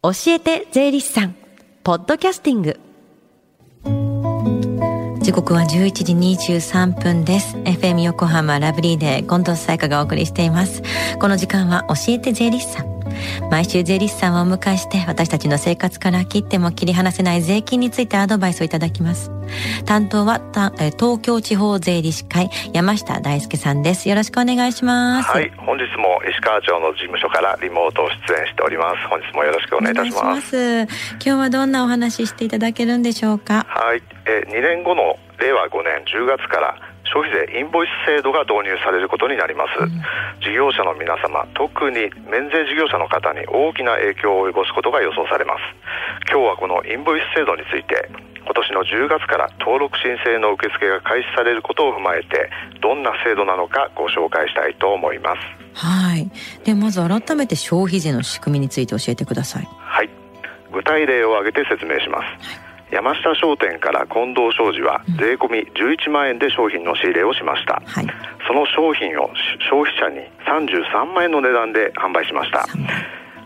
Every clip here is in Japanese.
教えて税理士さん。ポッドキャスティング。時刻は11時23分です。FM 横浜ラブリーで近藤彩香がお送りしています。この時間は教えて税理士さん。毎週税理士さんをお迎えして私たちの生活から切っても切り離せない税金についてアドバイスをいただきます。担当は東京地方税理士会山下大輔さんです。よろしくお願いします。はい本日も石川町の事務所からリモート出演しております。本日もよろしくお願いいたします。今日はどんなお話していただけるんでしょうか？はい、え2年後の令和5年10月から消費税インボイス制度が導入されることになります、うん、事業者の皆様特に免税事業者の方に大きな影響を及ぼすことが予想されます。今日はこのインボイス制度について今年の10月から登録申請の受付が開始されることを踏まえてどんな制度なのかご紹介したいと思います。はい。でまず改めて消費税の仕組みについて教えてください。はい。具体例を挙げて説明します、はい山下商店から近藤商事は税込み11万円で商品の仕入れをしました、はい、その商品を消費者に33万円の値段で販売しました。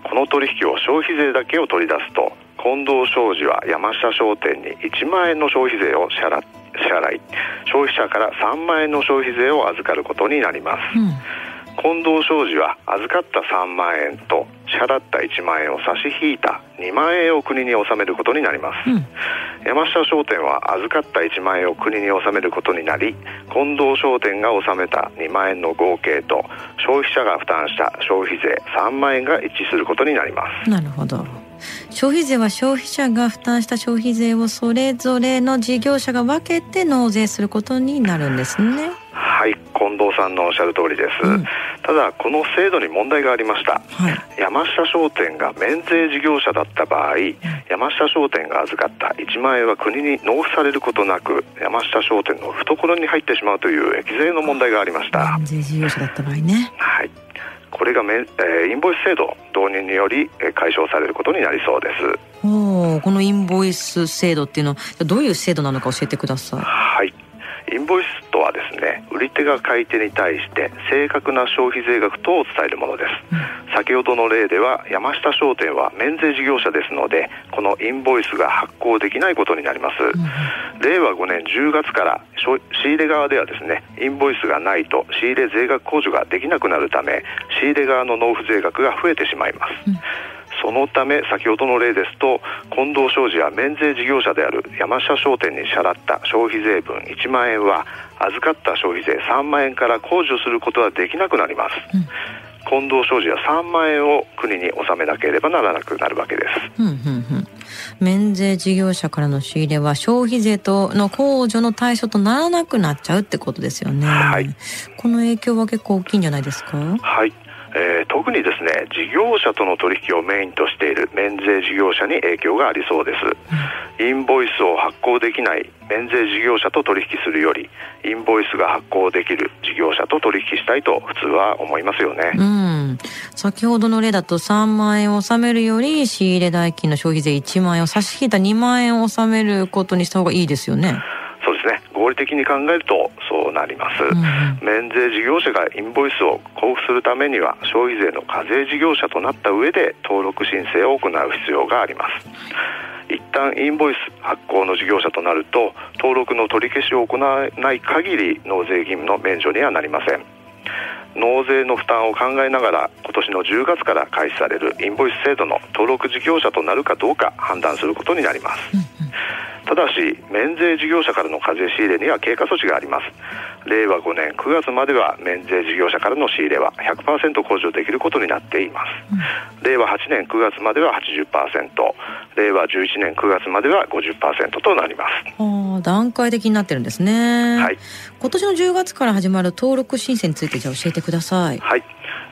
この取引を消費税だけを取り出すと近藤商事は山下商店に1万円の消費税を支払支払い消費者から3万円の消費税を預かることになります、うん近藤商事は預かった3万円と支払った1万円を差し引いた2万円を国に納めることになります、うん、山下商店は預かった1万円を国に納めることになり近藤商店が納めた2万円の合計と消費者が負担した消費税3万円が一致することになります。なるほど。消費税は消費者が負担した消費税をそれぞれの事業者が分けて納税することになるんですね。はい近藤さんのおっしゃる通りです、うん、ただこの制度に問題がありました、はい、山下商店が免税事業者だった場合、うん、山下商店が預かった1万円は国に納付されることなく山下商店の懐に入ってしまうという益税の問題がありました。免税事業者だった場合ね。はい。これがめ、えー、インボイス制度導入により、えー、解消されることになりそうです。おこのインボイス制度っていうのはどういう制度なのか教えてください。はい。インボイスとはですね売り手が買い手に対して正確な消費税額等を伝えるものです、うん、先ほどの例では山下商店は免税事業者ですのでこのインボイスが発行できないことになります、うん、令和5年10月から仕入れ側ではですねインボイスがないと仕入れ税額控除ができなくなるため仕入れ側の納付税額が増えてしまいます、うんそのため先ほどの例ですと近藤商事や免税事業者である山下商店に支払った消費税分1万円は預かった消費税3万円から控除することはできなくなります、うん近藤商事は3万円を国に納めなければならなくなるわけです。うんうんうん免税事業者からの仕入れは消費税との控除の対象とならなくなっちゃうってことですよね。はい。この影響は結構大きいんじゃないですか？はい。えー、特にですね事業者との取引をメインとしている免税事業者に影響がありそうです、うん、インボイスを発行できない免税事業者と取引するよりインボイスが発行できる事業者と取引したいと普通は思いますよね、うん、先ほどの例だと3万円を納めるより仕入れ代金の消費税1万円を差し引いた2万円を納めることにした方がいいですよね合理的に考えるとそうなります、うん、免税事業者がインボイスを交付するためには消費税の課税事業者となった上で登録申請を行う必要があります。一旦インボイス発行の事業者となると登録の取り消しを行わない限り納税義務の免除にはなりません。納税の負担を考えながら今年の10月から開始されるインボイス制度の登録事業者となるかどうか判断することになります、ただし免税事業者からの課税仕入れには経過措置があります。令和5年9月までは免税事業者からの仕入れは100%控除できることになっています、うん、令和8年9月までは80%令和11年9月までは50%となります。段階的になってるんですね。はい。今年の10月から始まる登録申請についてじゃあ教えてください。はい。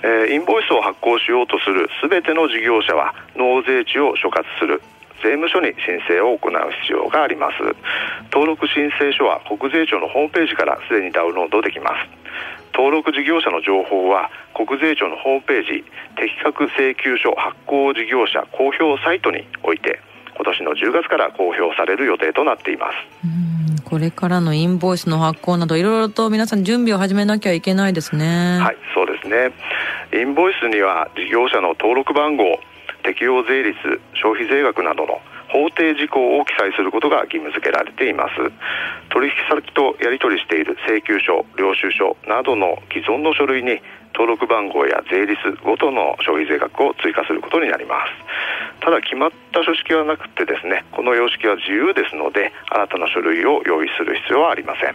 えー、インボイスを発行しようとするすべての事業者は納税地を所轄する税務署に申請を行う必要があります。登録申請書は国税庁のホームページからすでにダウンロードできます。登録事業者の情報は国税庁のホームページ適格請求書発行事業者公表サイトにおいて今年の10月から公表される予定となっています。これからのインボイスの発行などいろいろと皆さん準備を始めなきゃいけないですね。はいそうですね。インボイスには事業者の登録番号適用税率消費税額などの法定事項を記載することが義務付けられています。取引先とやり取りしている請求書領収書などの既存の書類に登録番号や税率ごとの消費税額を追加することになります。ただ決まった書式はなくてですねこの様式は自由ですので新たな書類を用意する必要はありません。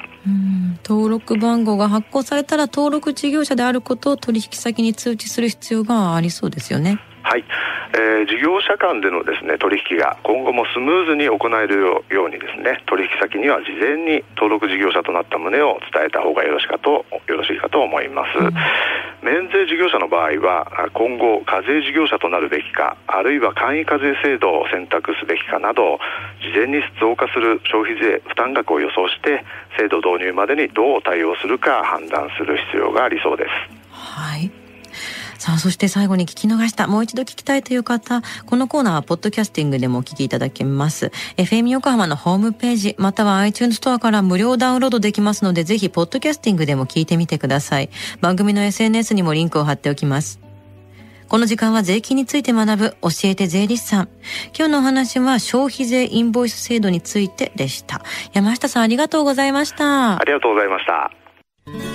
登録番号が発行されたら登録事業者であることを取引先に通知する必要がありそうですよね。はい、えー、事業者間でのですね取引が今後もスムーズに行えるようにですね取引先には事前に登録事業者となった旨を伝えた方がよろしかとよろしいかと思います、うん、免税事業者の場合は今後課税事業者となるべきかあるいは簡易課税制度を選択すべきかなど事前に増加する消費税負担額を予想して制度導入までにどう対応するか判断する必要がありそうです。はいさあ、そして最後に聞き逃した、もう一度聞きたいという方、このコーナーはポッドキャスティングでもお聞きいただけます。FM 横浜のホームページ、または iTunes ストアから無料ダウンロードできますので、ぜひポッドキャスティングでも聞いてみてください。番組の SNS にもリンクを貼っておきます。この時間は税金について学ぶ教えて税理士さん。今日のお話は消費税インボイス制度についてでした。山下さんありがとうございました。ありがとうございました。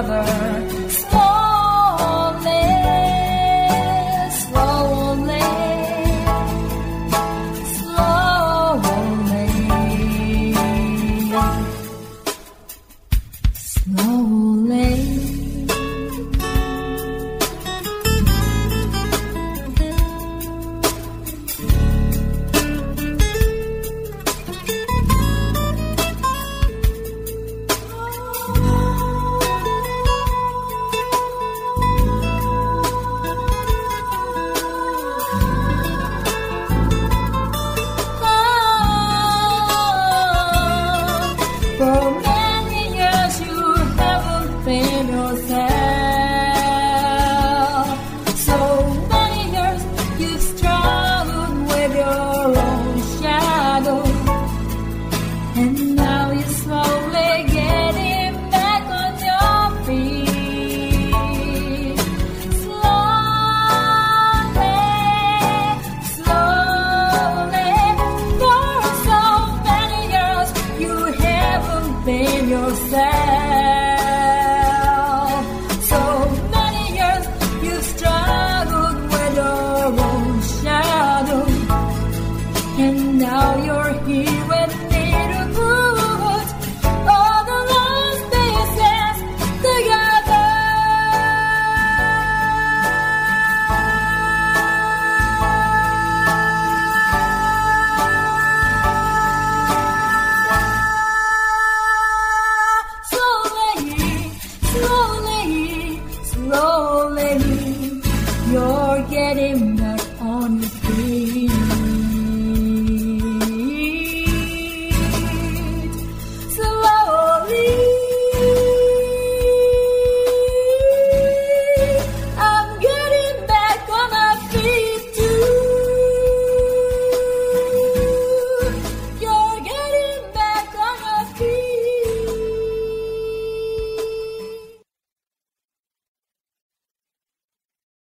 another.